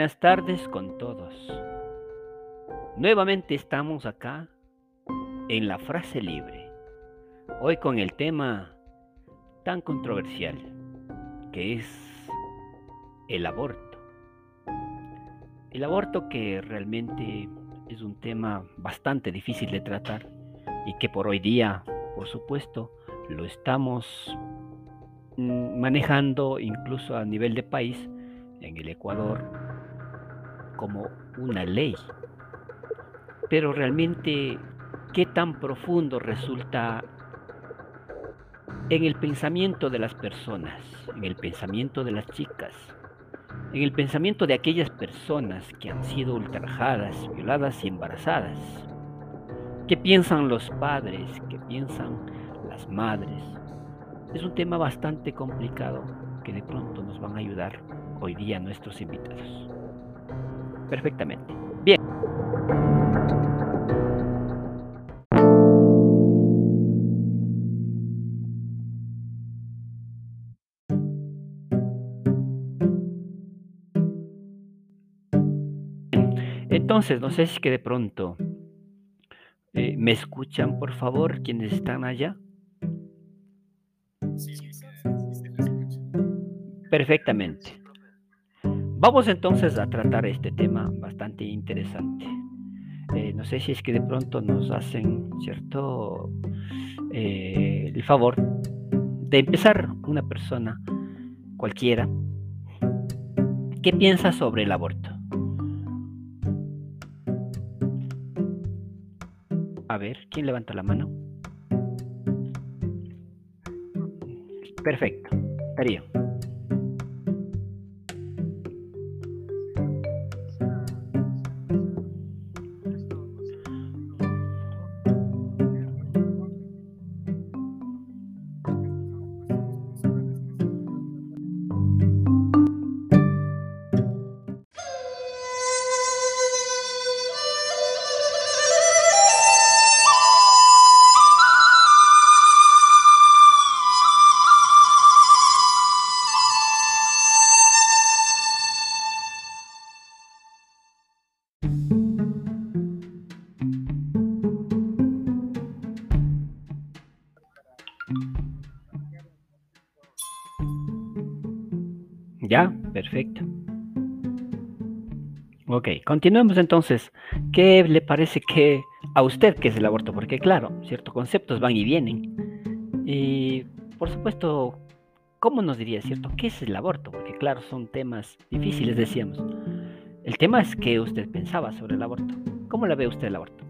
Buenas tardes con todos. Nuevamente estamos acá en la frase libre, hoy con el tema tan controversial que es el aborto. El aborto que realmente es un tema bastante difícil de tratar y que por hoy día, por supuesto, lo estamos mm, manejando incluso a nivel de país en el Ecuador como una ley. Pero realmente, ¿qué tan profundo resulta en el pensamiento de las personas, en el pensamiento de las chicas, en el pensamiento de aquellas personas que han sido ultrajadas, violadas y embarazadas? ¿Qué piensan los padres? ¿Qué piensan las madres? Es un tema bastante complicado que de pronto nos van a ayudar hoy día nuestros invitados. Perfectamente. Bien. Entonces, no sé si que de pronto eh, me escuchan, por favor, quienes están allá. Perfectamente. Vamos entonces a tratar este tema bastante interesante. Eh, no sé si es que de pronto nos hacen, ¿cierto? Eh, el favor de empezar una persona cualquiera. ¿Qué piensa sobre el aborto? A ver, ¿quién levanta la mano? Perfecto, Darío. ¿Ya? Perfecto. Ok, continuemos entonces. ¿Qué le parece que a usted que es el aborto? Porque claro, ciertos conceptos van y vienen. Y por supuesto, ¿cómo nos diría, cierto? ¿Qué es el aborto? Porque claro, son temas difíciles, decíamos. El tema es qué usted pensaba sobre el aborto. ¿Cómo la ve usted el aborto?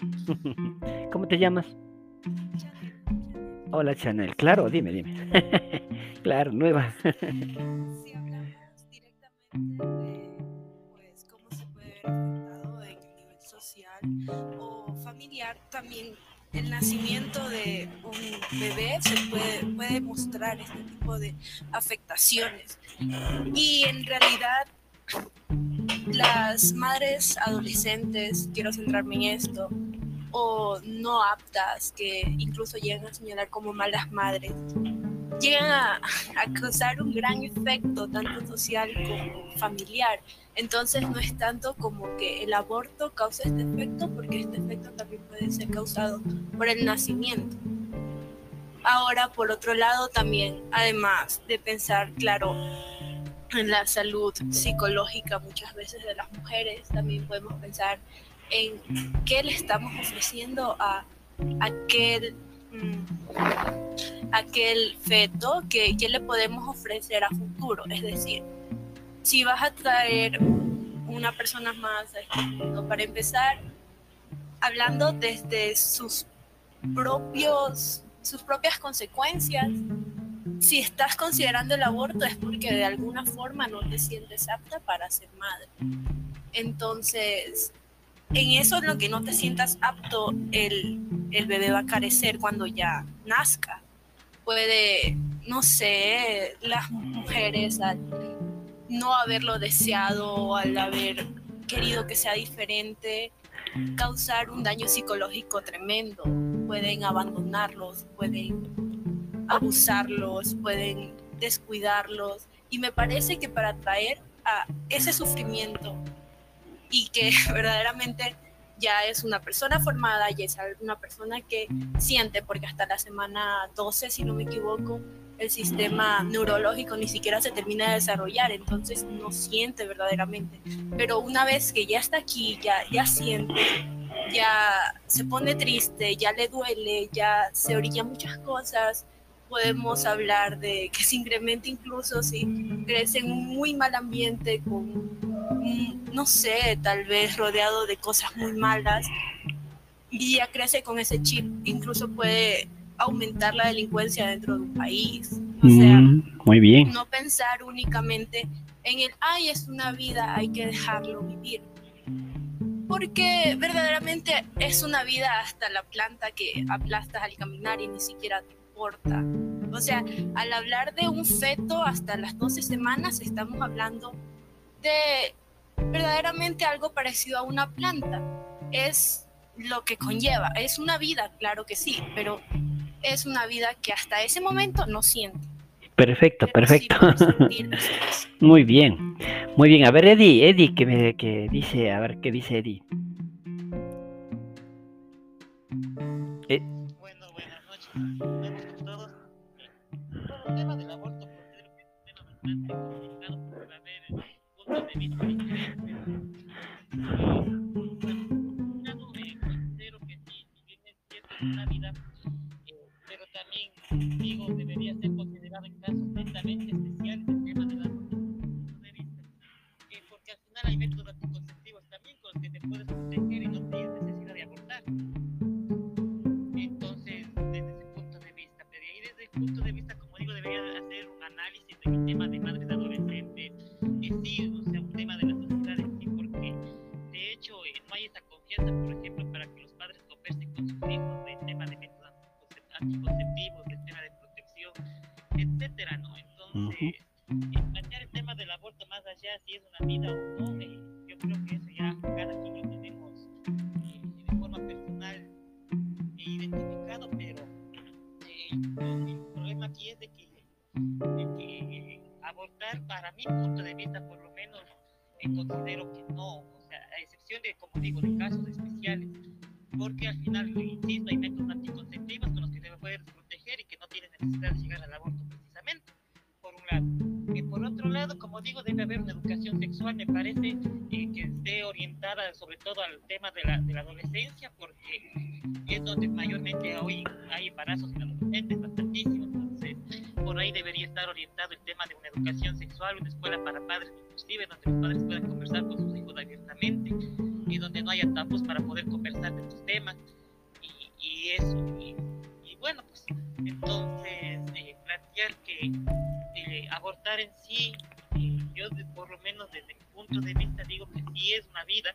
¿Cómo te llamas? Hola Chanel, claro, dime, dime. claro, nueva. si hablamos directamente de pues, cómo se puede ver afectado en el nivel social o familiar, también el nacimiento de un bebé se puede, puede mostrar este tipo de afectaciones. Y en realidad las madres adolescentes, quiero centrarme en esto, o no aptas, que incluso llegan a señalar como malas madres, llegan a, causar un gran efecto, tanto social como familiar. Entonces no es tanto como que el aborto causa este efecto, porque este efecto también puede ser causado por el nacimiento. Ahora, por otro lado, también, además de pensar, claro, en la salud psicológica muchas veces de las mujeres, también podemos pensar en qué le estamos ofreciendo a aquel Mm, aquel feto que, le podemos ofrecer a futuro. Es decir, si vas a traer una persona más a este mundo, para empezar, hablando desde sus propios sus propias consecuencias. Si estás considerando el aborto es porque de alguna forma no te sientes apta para ser madre. Entonces, en eso en lo que no te sientas apto, el, bebé va a carecer cuando ya nazca. Puede, no sé, las mujeres al no haberlo deseado al haber querido que sea diferente, causar un daño psicológico tremendo. Pueden abandonarlos, pueden abusarlos, pueden descuidarlos. Y me parece que para traer a ese sufrimiento y que verdaderamente ya es una persona formada, ya es una persona que siente, porque hasta la semana 12, si no me equivoco, el sistema neurológico ni siquiera se termina de desarrollar, entonces no siente verdaderamente. Pero una vez que ya está aquí, ya, ya siente, ya se pone triste, ya le duele, ya se orilla muchas cosas, podemos hablar de que se incrementa incluso si crece en un muy mal ambiente con no sé, tal vez rodeado de cosas muy malas y ya crece con ese chip, incluso puede aumentar la delincuencia dentro de un país. O sea, mm, muy bien. no pensar únicamente en el, ay, es una vida, hay que dejarlo vivir. Porque verdaderamente es una vida hasta la planta que aplastas al caminar y ni siquiera te importa. O sea, al hablar de un feto hasta las 12 semanas, estamos hablando de verdaderamente algo parecido a una planta. Es lo que conlleva. Es una vida, claro que sí, pero es una vida que hasta ese momento no siente. Perfecto, perfecto. muy bien, muy bien. A ver, Eddie, Eddie, que, me, que dice, a ver, ¿qué dice Eddie? Eh. Bueno, buenas noches. Plantear el tema del aborto más allá, si es una vida o no, eh, yo creo que eso ya cada quien lo tenemos eh, de forma personal identificado, pero eh, el problema aquí es de que, que abortar, para mi punto de vista, por lo menos, considero que no, o sea, a excepción de, como digo, de casos especiales, porque al final, insisto, hay métodos anticonceptivos con los que se puede proteger y que no tienen necesidad de llegar al aborto como digo, debe haber una educación sexual, me parece eh, que esté orientada sobre todo al tema de la, de la adolescencia, porque es donde mayormente hoy hay embarazos en adolescentes, bastantísimos, entonces por ahí debería estar orientado el tema de una educación sexual, una escuela para padres inclusive, donde los padres puedan conversar con sus hijos abiertamente y donde no haya tabús para poder conversar de estos temas y, eso. Y, bueno, pues entonces eh, plantear que eh, abortar en sí, punto de vista digo que sí es una vida,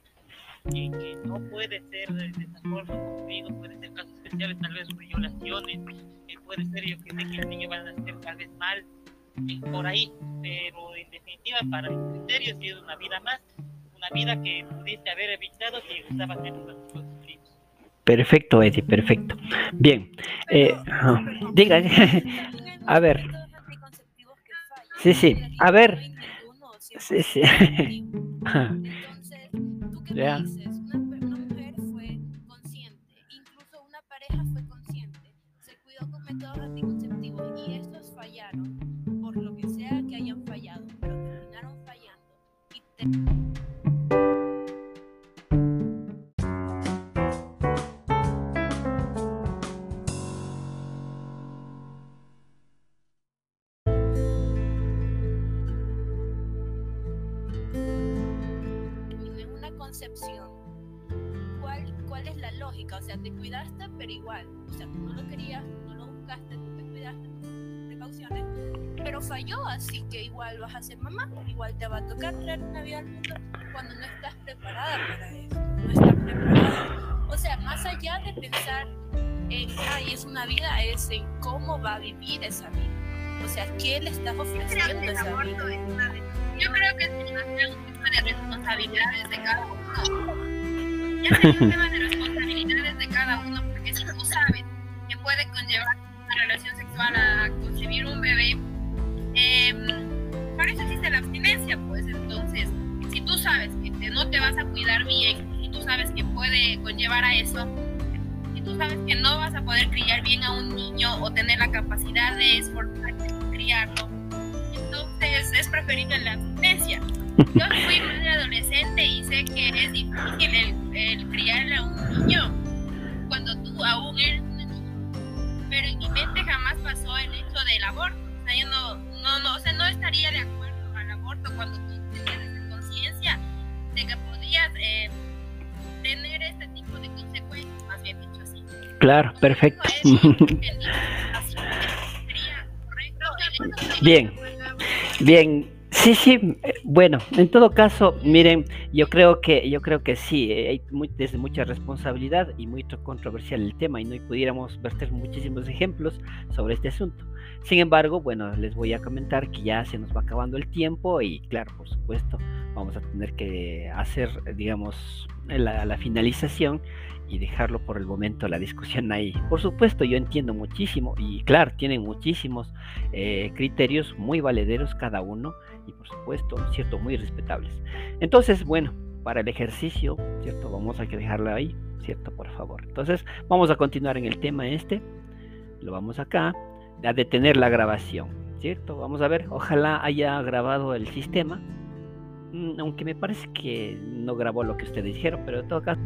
que no puede ser de, esta forma, como digo, puede ser casos especiales, tal vez violaciones, puede ser yo que sé que el niño va a nacer tal vez mal, por ahí, pero en definitiva para mi criterio sí es una vida más vida que pudiste haber evitado si usabas métodos anticonceptivos. Perfecto, Eddie, perfecto. Bien, eh, diga, a ver. Sí, sí, a ver. Sí, sí. Entonces, ¿tú qué me dices? Una, una mujer fue consciente, incluso una pareja fue consciente, se cuidó con métodos anticonceptivos y estos fallaron, O sea, te cuidaste, pero igual. O sea, tú no lo querías, tú no lo buscaste, tú te cuidaste con precauciones, pero falló, así que igual vas a ser mamá, igual te va a tocar traer una vida al mundo cuando no estás preparada para eso, no estás preparada. O sea, más allá de pensar en, ay, es una vida, es en cómo va a vivir esa vida. O sea, ¿qué le estás ofreciendo a esa vida? Yo creo que es una tema de responsabilidades de cada uno. Ya sabes que te- no te vas a cuidar bien, si tú sabes que puede conllevar a eso, si tú sabes que no vas a poder criar bien a un niño o tener la capacidad de esforzarte criarlo, entonces es preferible la abstinencia. Yo fui madre adolescente y sé que es difícil el, el a un niño cuando tú aún eres una niña. Pero en mi mente jamás pasó el hecho del aborto. O sea, yo no, no, no, o sea, no estaría de acuerdo al aborto cuando tú de que podías eh, tener este tipo de consecuencias, más bien dicho así. Claro, perfecto. Bien. Bien, sí, sí. eh, Bueno, en todo caso, miren, yo creo que, yo creo que sí, eh, hay muy- desde mucha responsabilidad y muy tro- controversial el tema y no pudiéramos verter muchísimos ejemplos sobre este asunto. Sin embargo, bueno, les voy a comentar que ya se nos va acabando el tiempo y claro, por supuesto, vamos a tener que hacer, digamos, la, finalización y dejarlo por el momento la discusión ahí. Por supuesto, yo entiendo muchísimo y claro, tienen muchísimos eh, criterios muy valederos cada uno y por supuesto, cierto, muy respetables. Entonces, bueno, para el ejercicio, cierto, vamos a dejarlo ahí, cierto, por favor. Entonces, vamos a continuar en el tema este. Lo vamos acá a detener la grabación, cierto. Vamos a ver, ojalá haya grabado el sistema. Mm, Aunque me parece que no grabó lo que ustedes dijeron, pero en todo caso.